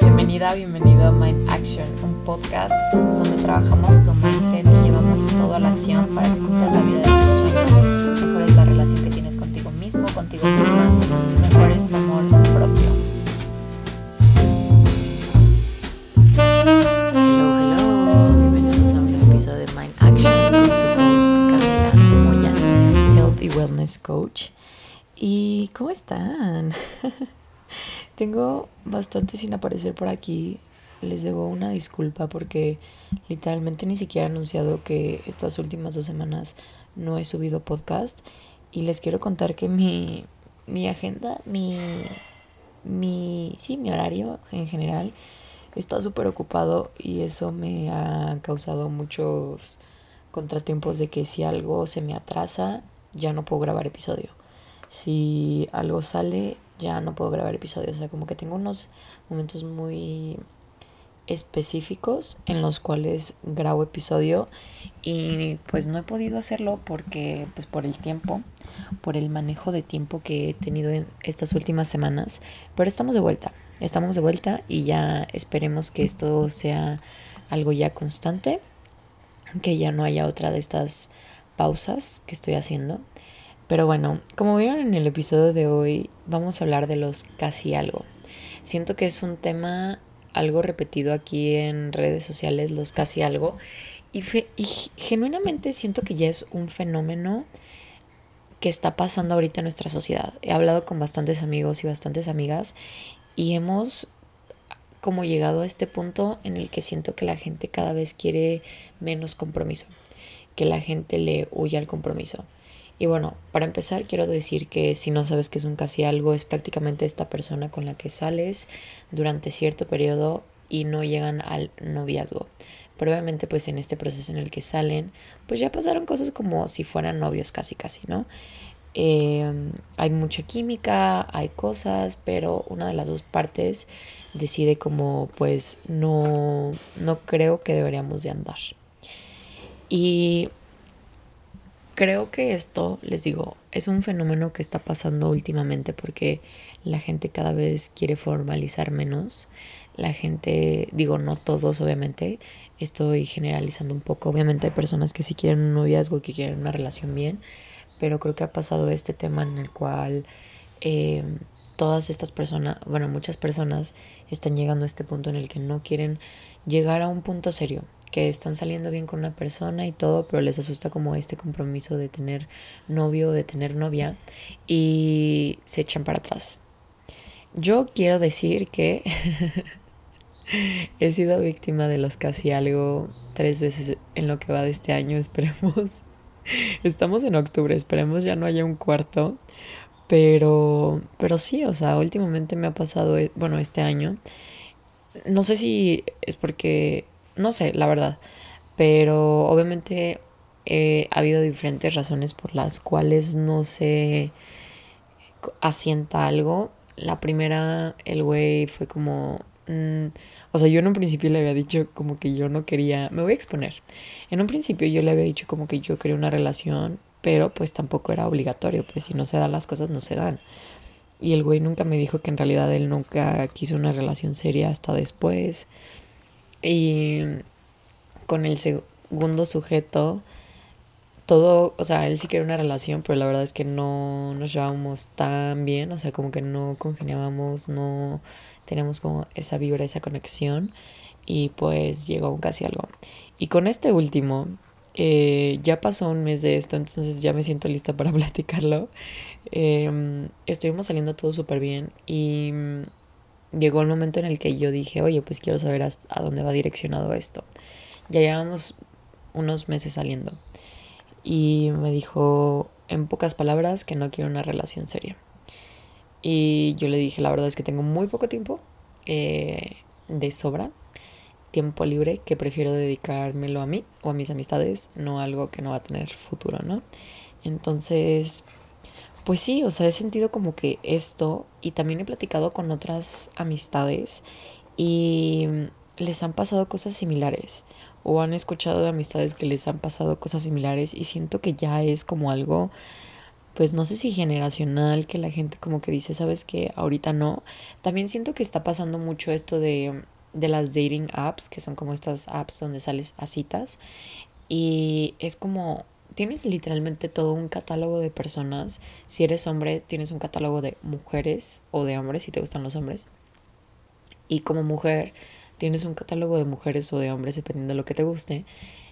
Bienvenida, bienvenido a Mind Action, un podcast donde trabajamos tu mindset y llevamos todo a la acción para que cumplas la vida de tus sueños, mejores la relación que tienes contigo mismo, contigo misma, mejores tu amor propio. Hello, hello, bienvenidos a un nuevo episodio de Mind Action con su host Camila Moya, Health y Wellness Coach. ¿Y cómo están? Tengo bastante sin aparecer por aquí. Les debo una disculpa porque literalmente ni siquiera he anunciado que estas últimas dos semanas no he subido podcast. Y les quiero contar que mi, mi agenda, mi, mi, sí, mi horario en general está súper ocupado y eso me ha causado muchos contratiempos de que si algo se me atrasa ya no puedo grabar episodio. Si algo sale ya no puedo grabar episodios. O sea, como que tengo unos momentos muy específicos en los cuales grabo episodio y pues no he podido hacerlo porque pues por el tiempo, por el manejo de tiempo que he tenido en estas últimas semanas, pero estamos de vuelta, estamos de vuelta y ya esperemos que esto sea algo ya constante, que ya no haya otra de estas pausas que estoy haciendo pero bueno, como vieron en el episodio de hoy, vamos a hablar de los casi algo. Siento que es un tema algo repetido aquí en redes sociales, los casi algo. Y, genuinamente siento que ya es un fenómeno que está pasando ahorita en nuestra sociedad. He hablado con bastantes amigos y bastantes amigas y hemos como llegado a este punto en el que siento que la gente cada vez quiere menos compromiso, que la gente le huye al compromiso. Y bueno, para empezar quiero decir que si no sabes que es un casi algo, es prácticamente esta persona con la que sales durante cierto periodo y no llegan al noviazgo. Probablemente pues en este proceso en el que salen, pues ya pasaron cosas como si fueran novios casi casi, ¿no? Em, hay mucha química, hay cosas, pero una de las dos partes decide como pues no, no creo que deberíamos de andar. Y Creo que esto, les digo, es un fenómeno que está pasando últimamente porque la gente cada vez quiere formalizar menos. La gente, digo, no todos, obviamente, estoy generalizando un poco. Obviamente hay personas que sí quieren un noviazgo que quieren una relación bien, pero creo que ha pasado este tema en el cual eh, todas estas personas, bueno, muchas personas están llegando a este punto en el que no quieren llegar a un punto serio que están saliendo bien con una persona y todo, pero les asusta como este compromiso de tener novio, de tener novia y se echan para atrás. Yo quiero decir que he sido víctima de los casi algo tres veces en lo que va de este año, esperemos. Estamos en octubre, esperemos ya no haya un cuarto. Pero, pero sí, o sea, últimamente me ha pasado, eh, bueno, este año. No sé si es porque no sé, la verdad. Pero obviamente eh, ha habido diferentes razones por las cuales no se asienta algo. La primera, el güey fue como... Mm, o sea, yo en un principio le había dicho como que yo no quería... Me voy a exponer. En un principio yo le había dicho como que yo quería una relación, pero pues tampoco era obligatorio. Pues si no se dan las cosas, no se dan. Y el güey nunca me dijo que en realidad él nunca quiso una relación seria hasta después. Y con el segundo sujeto, todo, o sea, él sí quería una relación, pero la verdad es que no nos llevábamos tan bien, o sea, como que no congeniábamos, no teníamos como esa vibra, esa conexión, y pues llegó casi algo. Y con este último, eh, ya pasó un mes de esto, entonces ya me siento lista para platicarlo. Em, estuvimos saliendo todo súper bien y llegó el momento en el que yo dije, oye, pues quiero saber a, dónde va direccionado esto. Ya llevamos unos meses saliendo. Y me dijo, en pocas palabras, que no quiero una relación seria. Y yo le dije, la verdad es que tengo muy poco tiempo eh, de sobra, tiempo libre, que prefiero dedicármelo a mí o a mis amistades, no algo que no va a tener futuro, ¿no? Entonces, pues sí, o sea, he sentido como que esto y también he platicado con otras amistades y les han pasado cosas similares o han escuchado de amistades que les han pasado cosas similares y siento que ya es como algo pues no sé si generacional, que la gente como que dice, sabes que ahorita no. También siento que está pasando mucho esto de, de las dating apps, que son como estas apps donde sales a citas. Y es como, tienes literalmente todo un catálogo de personas. Si eres hombre, tienes un catálogo de mujeres o de hombres, si te gustan los hombres. Y como mujer, tienes un catálogo de mujeres o de hombres, dependiendo de lo que te guste,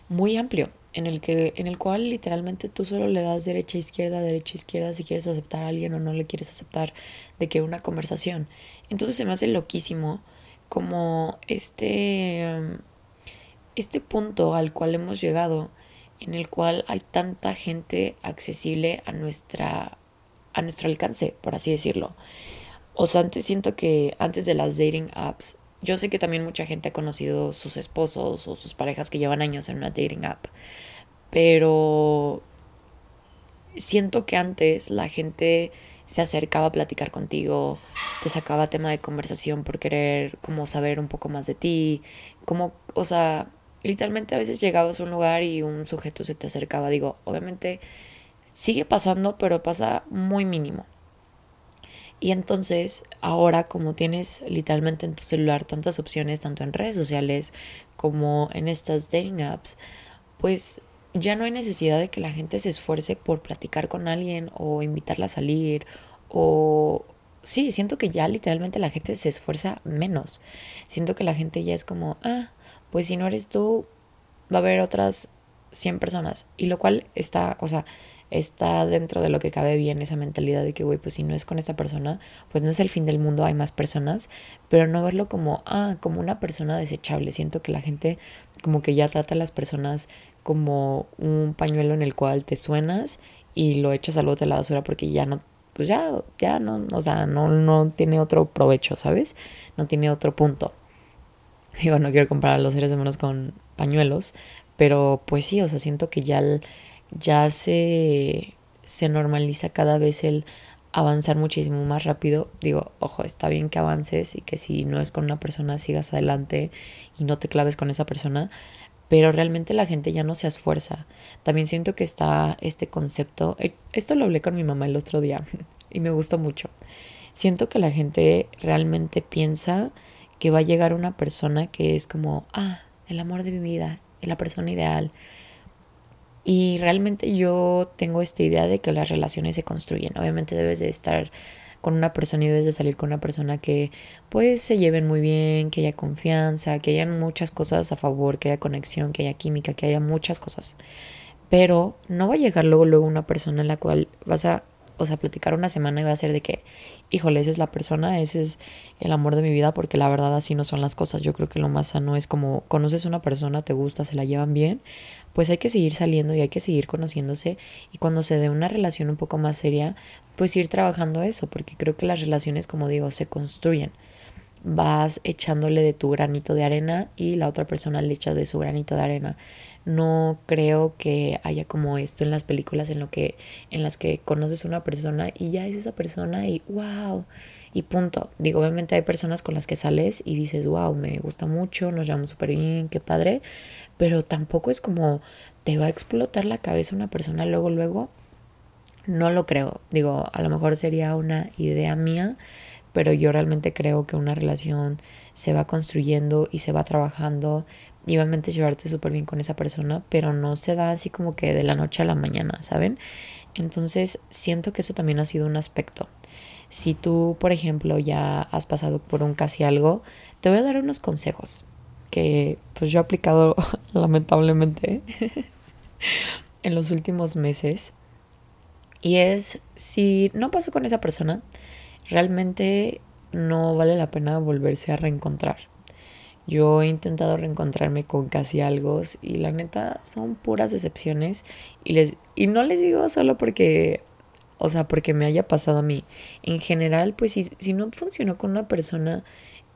muy amplio, en el, que, en el cual literalmente tú solo le das derecha, izquierda, derecha, izquierda, si quieres aceptar a alguien o no le quieres aceptar, de que una conversación. Entonces se me hace loquísimo como este, este punto al cual hemos llegado, en el cual hay tanta gente accesible a nuestra a nuestro alcance, por así decirlo. O sea, antes siento que antes de las dating apps yo sé que también mucha gente ha conocido sus esposos o sus parejas que llevan años en una dating app, pero siento que antes la gente se acercaba a platicar contigo, te sacaba tema de conversación por querer como saber un poco más de ti, como, o sea, literalmente a veces llegabas a un lugar y un sujeto se te acercaba, digo, obviamente sigue pasando, pero pasa muy mínimo. Y entonces ahora como tienes literalmente en tu celular tantas opciones, tanto en redes sociales como en estas dating apps, pues ya no hay necesidad de que la gente se esfuerce por platicar con alguien o invitarla a salir o... Sí, siento que ya literalmente la gente se esfuerza menos. Siento que la gente ya es como, ah, pues si no eres tú, va a haber otras 100 personas. Y lo cual está, o sea, está dentro de lo que cabe bien esa mentalidad de que, güey, pues si no es con esta persona, pues no es el fin del mundo, hay más personas, pero no verlo como, ah, como una persona desechable. Siento que la gente como que ya trata a las personas como un pañuelo en el cual te suenas y lo echas al bote de la basura porque ya no, pues ya, ya no, o sea, no, no tiene otro provecho, ¿sabes? No tiene otro punto. Digo, no quiero comparar a los seres humanos con pañuelos, pero pues sí, o sea, siento que ya ya se, se normaliza cada vez el avanzar muchísimo más rápido. Digo, ojo, está bien que avances y que si no es con una persona sigas adelante y no te claves con esa persona, pero realmente la gente ya no se esfuerza. También siento que está este concepto, eh, esto lo hablé con mi mamá el otro día y me gustó mucho. Siento que la gente realmente piensa que va a llegar una persona que es como, ah, el amor de mi vida, la persona ideal, y realmente yo tengo esta idea de que las relaciones se construyen. Obviamente debes de estar con una persona y debes de salir con una persona que pues se lleven muy bien, que haya confianza, que haya muchas cosas a favor, que haya conexión, que haya química, que haya muchas cosas. Pero no va a llegar luego luego una persona en la cual vas a o sea, platicar una semana va a ser de que, híjole, esa es la persona, ese es el amor de mi vida, porque la verdad así no son las cosas. Yo creo que lo más sano es como conoces a una persona, te gusta, se la llevan bien, pues hay que seguir saliendo y hay que seguir conociéndose y cuando se dé una relación un poco más seria, pues ir trabajando eso, porque creo que las relaciones, como digo, se construyen. Vas echándole de tu granito de arena y la otra persona le echa de su granito de arena. No creo que haya como esto en las películas en lo que en las que conoces a una persona y ya es esa persona y wow, y punto. Digo, obviamente hay personas con las que sales y dices, wow, me gusta mucho, nos llevamos súper bien, qué padre, pero tampoco es como te va a explotar la cabeza una persona luego, luego. No lo creo. Digo, a lo mejor sería una idea mía, pero yo realmente creo que una relación se va construyendo y se va trabajando y obviamente llevarte súper bien con esa persona, pero no se da así como que de la noche a la mañana, ¿saben? Entonces siento que eso también ha sido un aspecto. Si tú, por ejemplo, ya has pasado por un casi algo, te voy a dar unos consejos que pues yo he aplicado lamentablemente en los últimos meses. Y es, si no pasó con esa persona, realmente no vale la pena volverse a reencontrar. Yo he intentado reencontrarme con casi algo y la neta son puras decepciones y les y no les digo solo porque o sea, porque me haya pasado a mí. En general, pues si, si no funcionó con una persona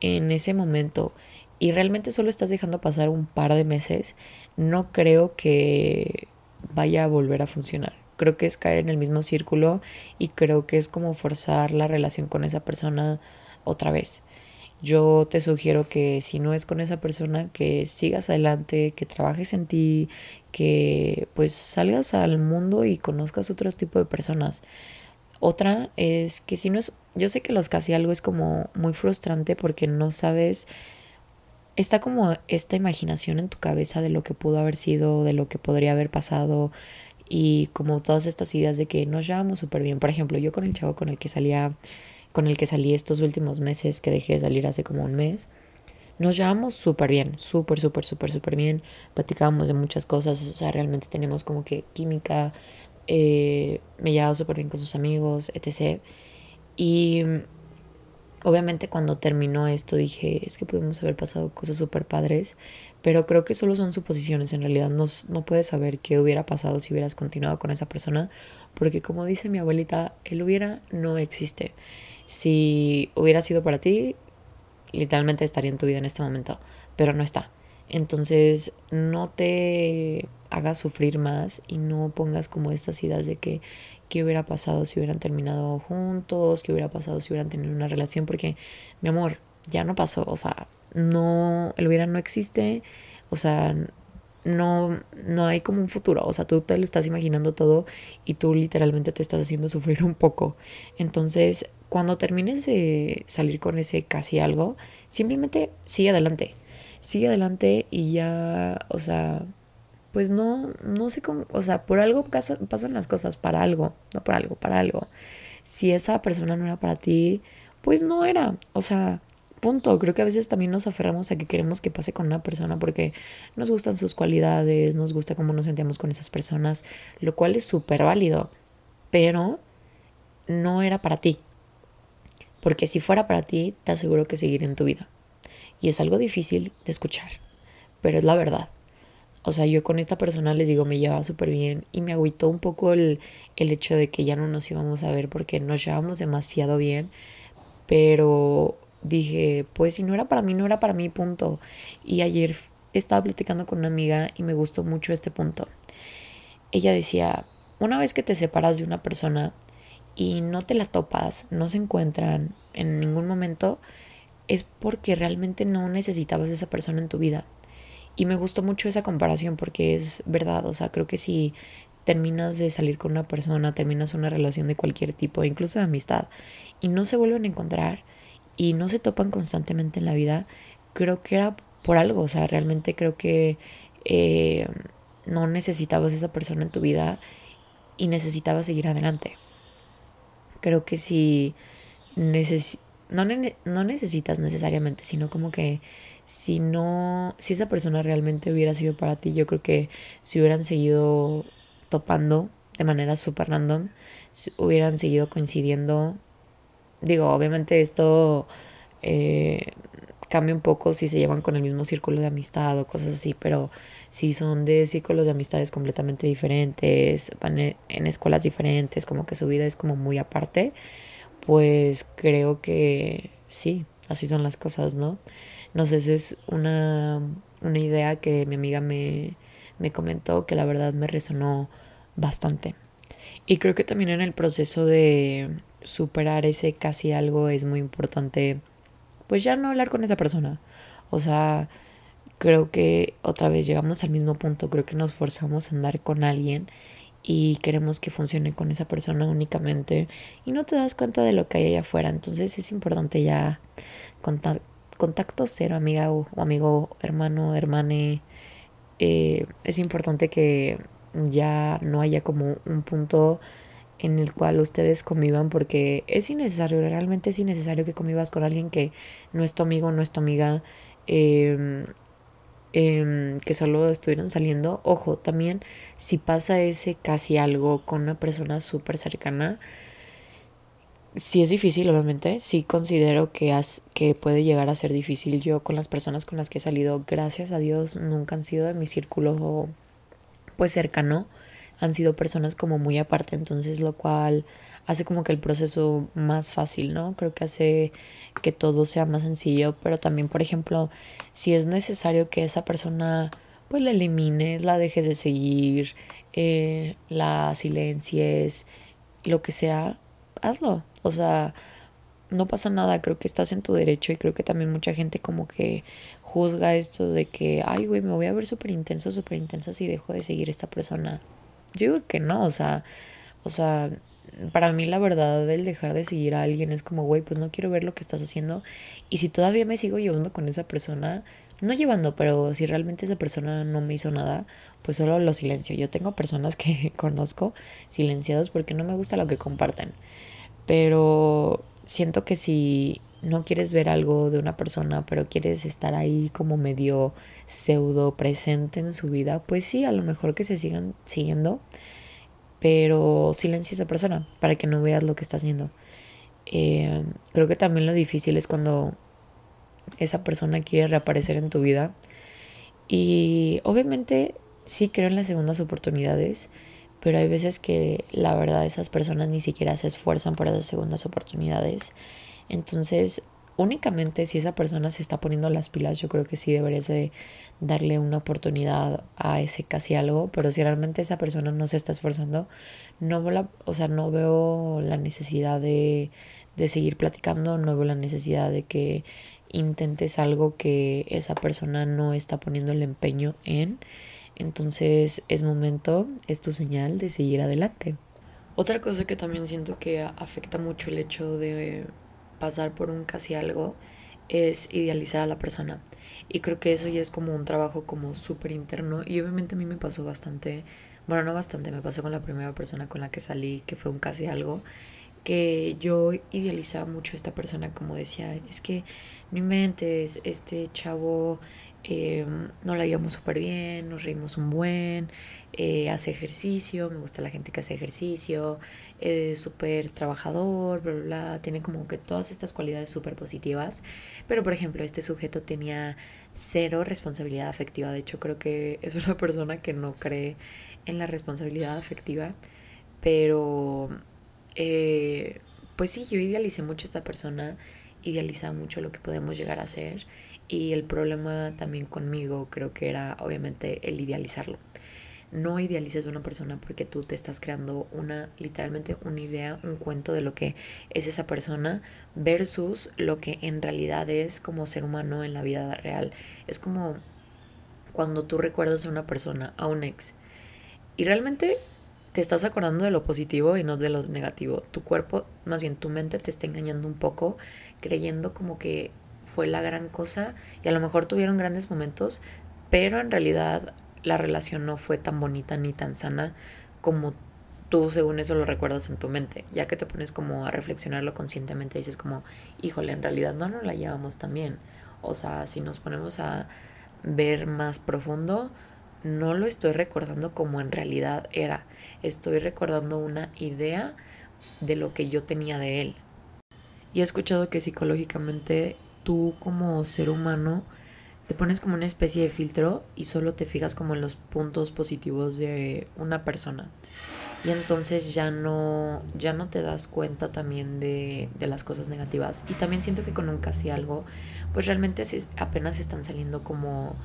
en ese momento y realmente solo estás dejando pasar un par de meses, no creo que vaya a volver a funcionar. Creo que es caer en el mismo círculo y creo que es como forzar la relación con esa persona otra vez. Yo te sugiero que si no es con esa persona, que sigas adelante, que trabajes en ti, que pues salgas al mundo y conozcas otro tipo de personas. Otra es que si no es, yo sé que los casi algo es como muy frustrante porque no sabes, está como esta imaginación en tu cabeza de lo que pudo haber sido, de lo que podría haber pasado y como todas estas ideas de que nos llevamos súper bien. Por ejemplo, yo con el chavo con el que salía, con el que salí estos últimos meses, que dejé de salir hace como un mes, nos llevamos súper bien, súper, súper, súper, súper bien. Platicábamos de muchas cosas, o sea, realmente tenemos como que química, eh, me llevaba súper bien con sus amigos, etc. Y obviamente cuando terminó esto dije, es que pudimos haber pasado cosas súper padres, pero creo que solo son suposiciones, en realidad no, no puedes saber qué hubiera pasado si hubieras continuado con esa persona, porque como dice mi abuelita, el hubiera no existe. Si hubiera sido para ti, literalmente estaría en tu vida en este momento, pero no está. Entonces no te hagas sufrir más y no pongas como estas ideas de que qué hubiera pasado si hubieran terminado juntos, qué hubiera pasado si hubieran tenido una relación, porque mi amor, ya no pasó, o sea, no, el hubiera no existe, o sea, no, no hay como un futuro, o sea, tú te lo estás imaginando todo y tú literalmente te estás haciendo sufrir un poco. Entonces, cuando termines de salir con ese casi algo, simplemente sigue adelante, sigue adelante y ya, o sea, pues no, no sé cómo, o sea, por algo pasan las cosas, para algo, no por algo, para algo. Si esa persona no era para ti, pues no era, o sea, punto. Creo que a veces también nos aferramos a que queremos que pase con una persona porque nos gustan sus cualidades, nos gusta cómo nos sentimos con esas personas, lo cual es súper válido, pero no era para ti. Porque si fuera para ti, te aseguro que seguiría en tu vida. Y es algo difícil de escuchar, pero es la verdad. O sea, yo con esta persona les digo, me llevaba súper bien y me agüitó un poco el, el hecho de que ya no nos íbamos a ver porque nos llevamos demasiado bien, pero dije, pues si no era para mí, no era para mí, punto. Y ayer estaba platicando con una amiga y me gustó mucho este punto. Ella decía, una vez que te separas de una persona y no te la topas, no se encuentran en ningún momento, es porque realmente no necesitabas esa persona en tu vida. Y me gustó mucho esa comparación porque es verdad, o sea, creo que si terminas de salir con una persona, terminas una relación de cualquier tipo, incluso de amistad, y no se vuelven a encontrar, y no se topan constantemente en la vida, creo que era por algo, o sea, realmente creo que eh, no necesitabas esa persona en tu vida y necesitabas seguir adelante. Creo que si no, no necesitas necesariamente, sino como que si no, si esa persona realmente hubiera sido para ti, yo creo que si hubieran seguido topando de manera súper random, hubieran seguido coincidiendo Digo, obviamente esto eh, cambia un poco si se llevan con el mismo círculo de amistad o cosas así, pero si son de círculos de amistades completamente diferentes, van e, en escuelas diferentes, como que su vida es como muy aparte, pues creo que sí, así son las cosas, ¿no? No sé, esa es una, una idea que mi amiga me, me comentó que la verdad me resonó bastante. Y creo que también en el proceso de superar ese casi algo es muy importante, pues ya no hablar con esa persona. O sea, creo que otra vez llegamos al mismo punto, creo que nos forzamos a andar con alguien y queremos que funcione con esa persona únicamente y no te das cuenta de lo que hay allá afuera. Entonces es importante ya contacto cero, amiga o, amigo, hermano, hermane. Eh, es importante que ya no haya como un punto en el cual ustedes convivan porque es innecesario, realmente es innecesario que convivas con alguien que no es tu amigo, no es tu amiga, em, em, que solo estuvieron saliendo. Ojo, también si pasa ese casi algo con una persona súper cercana, sí es difícil, obviamente, sí considero que, has, que puede llegar a ser difícil. Yo con las personas con las que he salido, gracias a Dios, nunca han sido de mi círculo pues cercano han sido personas como muy aparte, entonces lo cual hace como que el proceso más fácil, ¿no? Creo que hace que todo sea más sencillo, pero también, por ejemplo, si es necesario que esa persona pues la elimines, la dejes de seguir, eh, la silencies, lo que sea, hazlo. O sea, no pasa nada, creo que estás en tu derecho y creo que también mucha gente como que juzga esto de que, ay, güey, me voy a ver súper intenso, súper intensa si dejo de seguir a esta persona. Yo digo que no, o sea, o sea, para mí la verdad el dejar de seguir a alguien es como, güey, pues no quiero ver lo que estás haciendo y si todavía me sigo llevando con esa persona, no llevando, pero si realmente esa persona no me hizo nada, pues solo lo silencio. Yo tengo personas que conozco silenciadas porque no me gusta lo que comparten. Pero siento que si no quieres ver algo de una persona, pero quieres estar ahí como medio pseudo presente en su vida, pues sí, a lo mejor que se sigan siguiendo, pero silencia a esa persona para que no veas lo que está haciendo. Eh, creo que también lo difícil es cuando esa persona quiere reaparecer en tu vida. Y obviamente sí creo en las segundas oportunidades, pero hay veces que la verdad esas personas ni siquiera se esfuerzan por esas segundas oportunidades. Entonces, únicamente si esa persona se está poniendo las pilas, yo creo que sí deberías de darle una oportunidad a ese casi algo, pero si realmente esa persona no se está esforzando, no, la, o sea, no veo la necesidad de, de seguir platicando, no veo la necesidad de que intentes algo que esa persona no está poniendo el empeño en. Entonces es momento, es tu señal de seguir adelante. Otra cosa que también siento que afecta mucho el hecho de pasar por un casi algo es idealizar a la persona. Y creo que eso ya es como un trabajo como súper interno. Y obviamente a mí me pasó bastante, bueno, no bastante, me pasó con la primera persona con la que salí, que fue un casi algo, que yo idealizaba mucho a esta persona, como decía, es que mi mente es este chavo eh, no la llevamos súper bien, nos reímos un buen, eh, hace ejercicio, me gusta la gente que hace ejercicio, es súper trabajador, bla, bla, bla, tiene como que todas estas cualidades súper positivas, pero por ejemplo este sujeto tenía cero responsabilidad afectiva, de hecho creo que es una persona que no cree en la responsabilidad afectiva, pero eh, pues sí, yo idealicé mucho a esta persona, idealizaba mucho lo que podemos llegar a ser y el problema también conmigo creo que era obviamente el idealizarlo. No idealices a una persona porque tú te estás creando una, literalmente una idea, un cuento de lo que es esa persona versus lo que en realidad es como ser humano en la vida real. Es como cuando tú recuerdas a una persona, a un ex, y realmente te estás acordando de lo positivo y no de lo negativo. Tu cuerpo, más bien tu mente te está engañando un poco, creyendo como que fue la gran cosa y a lo mejor tuvieron grandes momentos, pero en realidad la relación no fue tan bonita ni tan sana como tú según eso lo recuerdas en tu mente. Ya que te pones como a reflexionarlo conscientemente, dices como, híjole, en realidad no nos la llevamos tan bien. O sea, si nos ponemos a ver más profundo, no lo estoy recordando como en realidad era. Estoy recordando una idea de lo que yo tenía de él. Y he escuchado que psicológicamente tú como ser humano te pones como una especie de filtro y solo te fijas como en los puntos positivos de una persona. Y entonces ya no, ya no te das cuenta también de, de las cosas negativas. Y también siento que con un casi algo, pues realmente apenas están saliendo como,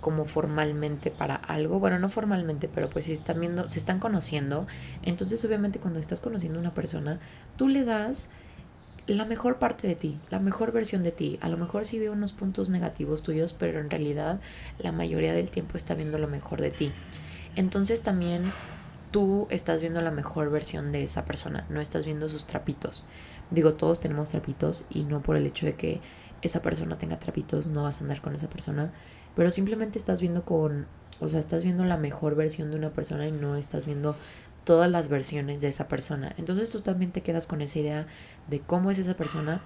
como formalmente para algo. Bueno, no formalmente, pero pues si están viendo, se están conociendo. Entonces obviamente cuando estás conociendo a una persona, tú le das la mejor parte de ti, la mejor versión de ti. A lo mejor sí ve unos puntos negativos tuyos, pero en realidad la mayoría del tiempo está viendo lo mejor de ti. Entonces también tú estás viendo la mejor versión de esa persona, no estás viendo sus trapitos. Digo, todos tenemos trapitos y no por el hecho de que esa persona tenga trapitos no vas a andar con esa persona, pero simplemente estás viendo con, o sea, estás viendo la mejor versión de una persona y no estás viendo todas las versiones de esa persona. Entonces tú también te quedas con esa idea de cómo es esa persona,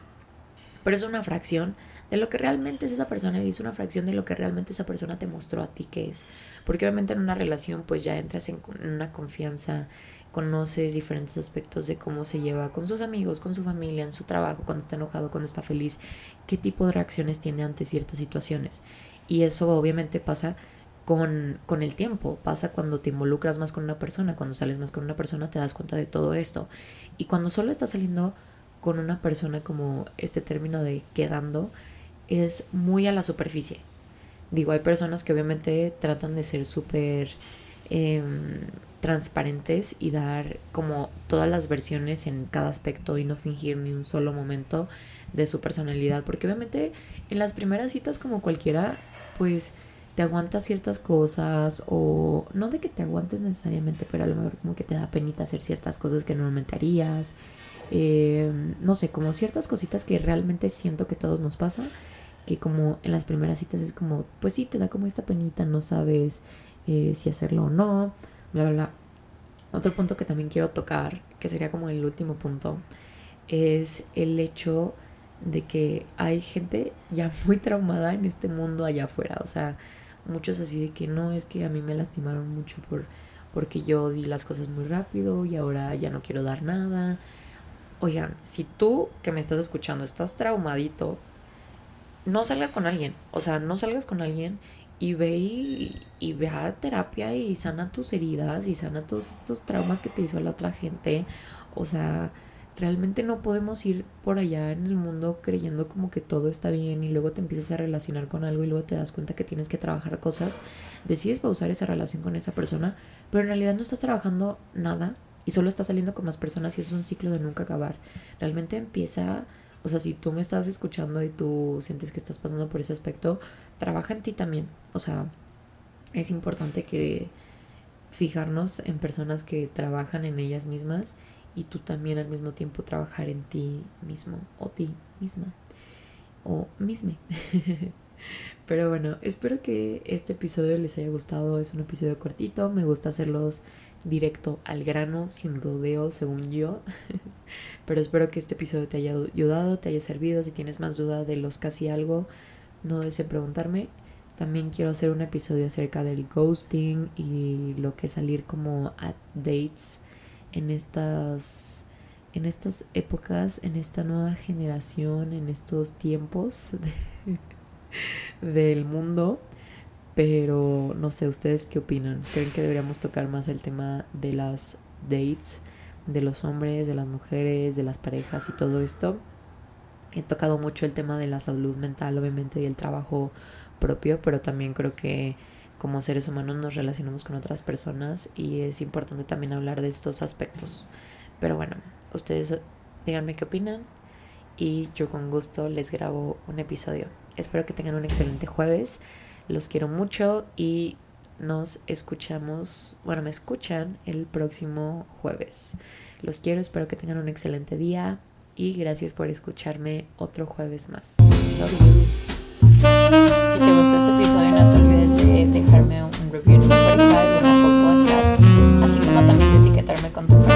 pero es una fracción de lo que realmente es esa persona y es una fracción de lo que realmente esa persona te mostró a ti que es. Porque obviamente en una relación pues ya entras en una confianza, conoces diferentes aspectos de cómo se lleva con sus amigos, con su familia, en su trabajo, cuando está enojado, cuando está feliz, qué tipo de reacciones tiene ante ciertas situaciones. Y eso obviamente pasa con, con, el tiempo. Pasa cuando te involucras más con una persona, cuando sales más con una persona, te das cuenta de todo esto. Y cuando solo estás saliendo con una persona como este término de quedando, es muy a la superficie. Digo, hay personas que obviamente tratan de ser súper em, transparentes y dar como todas las versiones en cada aspecto y no fingir ni un solo momento de su personalidad. Porque obviamente en las primeras citas como cualquiera, pues te aguantas ciertas cosas o no de que te aguantes necesariamente, pero a lo mejor como que te da penita hacer ciertas cosas que normalmente harías. Eh, no sé, como ciertas cositas que realmente siento que todos nos pasa, que como en las primeras citas es como, pues sí, te da como esta penita, no sabes eh, si hacerlo o no, bla, bla, bla. Otro punto que también quiero tocar, que sería como el último punto, es el hecho de que hay gente ya muy traumada en este mundo allá afuera, o sea, muchos así de que no, es que a mí me lastimaron mucho por porque yo di las cosas muy rápido y ahora ya no quiero dar nada. Oigan, si tú que me estás escuchando estás traumadito, no salgas con alguien, o sea, no salgas con alguien y ve y, y ve a terapia y sana tus heridas y sana todos estos traumas que te hizo la otra gente. O sea, realmente no podemos ir por allá en el mundo creyendo como que todo está bien y luego te empiezas a relacionar con algo y luego te das cuenta que tienes que trabajar cosas, decides pausar esa relación con esa persona, pero en realidad no estás trabajando nada y solo estás saliendo con más personas y es un ciclo de nunca acabar. Realmente empieza, o sea, si tú me estás escuchando y tú sientes que estás pasando por ese aspecto, trabaja en ti también. O sea, es importante que fijarnos en personas que trabajan en ellas mismas y tú también al mismo tiempo trabajar en ti mismo o ti misma o misme. Pero bueno, espero que este episodio les haya gustado. Es un episodio cortito. Me gusta hacerlos directo al grano, sin rodeo, según yo. Pero espero que este episodio te haya ayudado, te haya servido. Si tienes más duda de los casi algo, no dudes en preguntarme. También quiero hacer un episodio acerca del ghosting y lo que es salir como a dates en estas en estas épocas, en esta nueva generación, en estos tiempos del mundo. Pero no sé, ¿ustedes qué opinan? ¿Creen que deberíamos tocar más el tema de las dates, de los hombres, de las mujeres, de las parejas y todo esto? He tocado mucho el tema de la salud mental, obviamente, y el trabajo propio, pero también creo que como seres humanos nos relacionamos con otras personas y es importante también hablar de estos aspectos. Pero bueno, ustedes díganme qué opinan y yo con gusto les grabo un episodio. Espero que tengan un excelente jueves. Los quiero mucho y nos escuchamos, bueno, me escuchan el próximo jueves. Los quiero, espero que tengan un excelente día y gracias por escucharme otro jueves más. Si te gustó este episodio, no te olvides eh, dejarme un, review en Spotify o en Apple Podcast, así como también etiquetarme con tu